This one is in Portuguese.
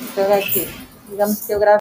Deixa eu ver aqui. Digamos que eu gravei